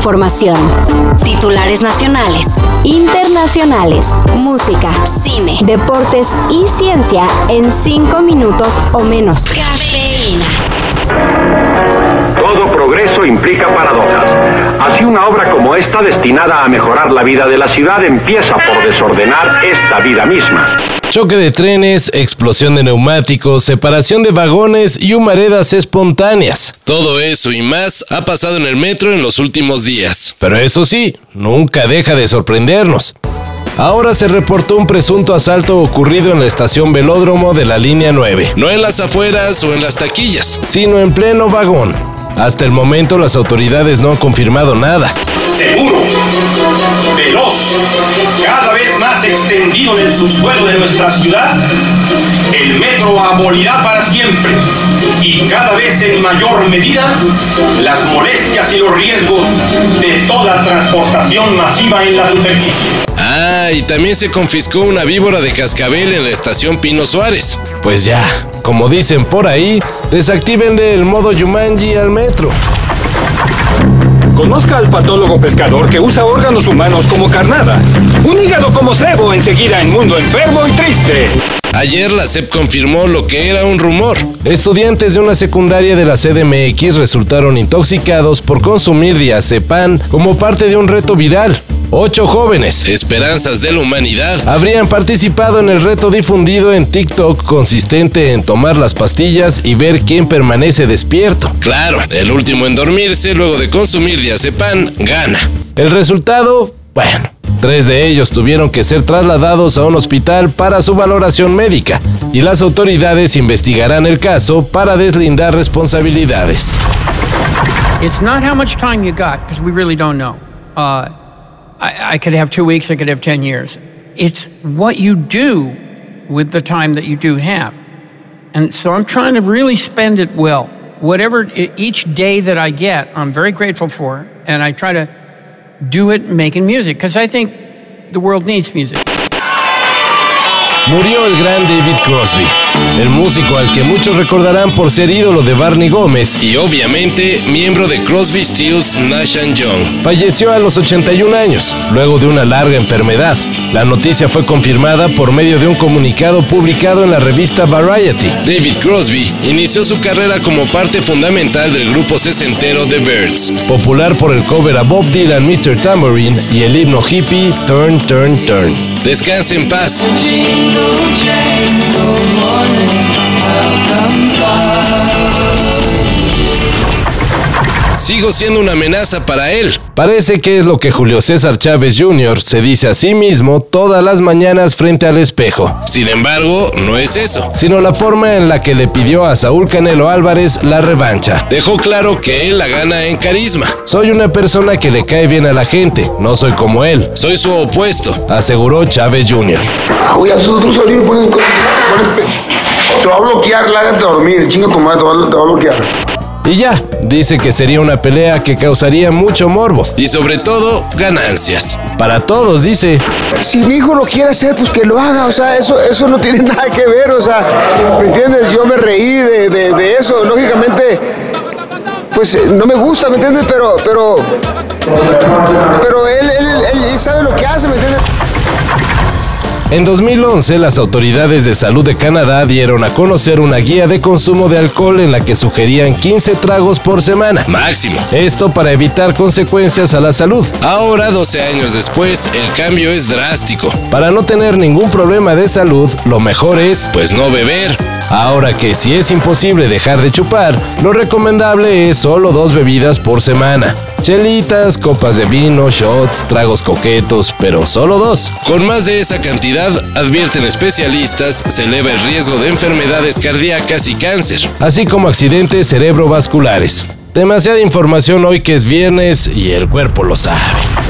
información. Titulares nacionales, internacionales, música, cine, deportes y ciencia en cinco minutos o menos. Cafeína. Todo progreso implica paradojas. Así una obra como esta, destinada a mejorar la vida de la ciudad, empieza por desordenar esta vida misma. Choque de trenes, explosión de neumáticos, separación de vagones y humaredas espontáneas. Todo eso y más ha pasado en el metro en los últimos días. Pero eso sí, nunca deja de sorprendernos. Ahora se reportó un presunto asalto ocurrido en la estación Velódromo de la línea 9. No en las afueras o en las taquillas, sino en pleno vagón. Hasta el momento las autoridades no han confirmado nada. Seguro, veloz, cada vez más extendido en el subsuelo de nuestra ciudad, el metro abolirá para siempre y cada vez en mayor medida las molestias y los riesgos de toda transportación masiva en la superficie. Ah, y también se confiscó una víbora de cascabel en la estación Pino Suárez. Pues ya, como dicen por ahí, desactívenle el modo Yumanji al metro. Conozca al patólogo pescador que usa órganos humanos como carnada. Un hígado como cebo enseguida en mundo enfermo y triste. Ayer la SEP confirmó lo que era un rumor. Estudiantes de una secundaria de la CDMX resultaron intoxicados por consumir diazepam como parte de un reto viral. Ocho jóvenes, esperanzas de la humanidad, habrían participado en el reto difundido en TikTok consistente en tomar las pastillas y ver quién permanece despierto. Claro, el último en dormirse luego de consumir diazepam gana. El resultado, bueno, Tres de ellos tuvieron que ser trasladados a un hospital para su valoración médica y las autoridades investigarán el caso para deslindar responsabilidades. It's not how much time you got, because we really don't know. Uh, I, I could have two weeks, I could have 10 years. It's what you do with the time that you do have. And so I'm trying to really spend it well. Whatever, each day that I get, I'm very grateful for, and I try to do it making music, because I think the world needs music. Murió el gran David Crosby, el músico al que muchos recordarán por ser ídolo de Barney Gómez y obviamente miembro de Crosby, Stills, Nash Young. Falleció a los 81 años, luego de una larga enfermedad. La noticia fue confirmada por medio de un comunicado publicado en la revista Variety. David Crosby inició su carrera como parte fundamental del grupo sesentero The Birds, popular por el cover a Bob Dylan, Mr. Tambourine y el himno hippie Turn, Turn, Turn. Descanse en paz. Sigo siendo una amenaza para él. Parece que es lo que Julio César Chávez Jr. se dice a sí mismo todas las mañanas frente al espejo. Sin embargo, no es eso, sino la forma en la que le pidió a Saúl Canelo Álvarez la revancha. Dejó claro que él la gana en carisma. Soy una persona que le cae bien a la gente, no soy como él, soy su opuesto, aseguró Chávez Jr. Voy a salir, ponen te va a bloquear, lágate a dormir, chinga tu madre, te va a bloquear. Y ya, dice que sería una pelea que causaría mucho morbo y sobre todo ganancias. Para todos, dice. Si mi hijo lo quiere hacer, pues que lo haga, o sea, eso, eso no tiene nada que ver, o sea, ¿me entiendes? Yo me reí de, de, de eso, lógicamente, pues no me gusta, ¿me entiendes? Pero, pero, pero él, él, él sabe lo que hace, ¿me entiendes? En 2011, las autoridades de salud de Canadá dieron a conocer una guía de consumo de alcohol en la que sugerían 15 tragos por semana, máximo. Esto para evitar consecuencias a la salud. Ahora, 12 años después, el cambio es drástico. Para no tener ningún problema de salud, lo mejor es, pues, no beber. Ahora que si es imposible dejar de chupar, lo recomendable es solo dos bebidas por semana. Chelitas, copas de vino, shots, tragos coquetos, pero solo dos. Con más de esa cantidad, advierten especialistas, se eleva el riesgo de enfermedades cardíacas y cáncer, así como accidentes cerebrovasculares. Demasiada información hoy que es viernes y el cuerpo lo sabe.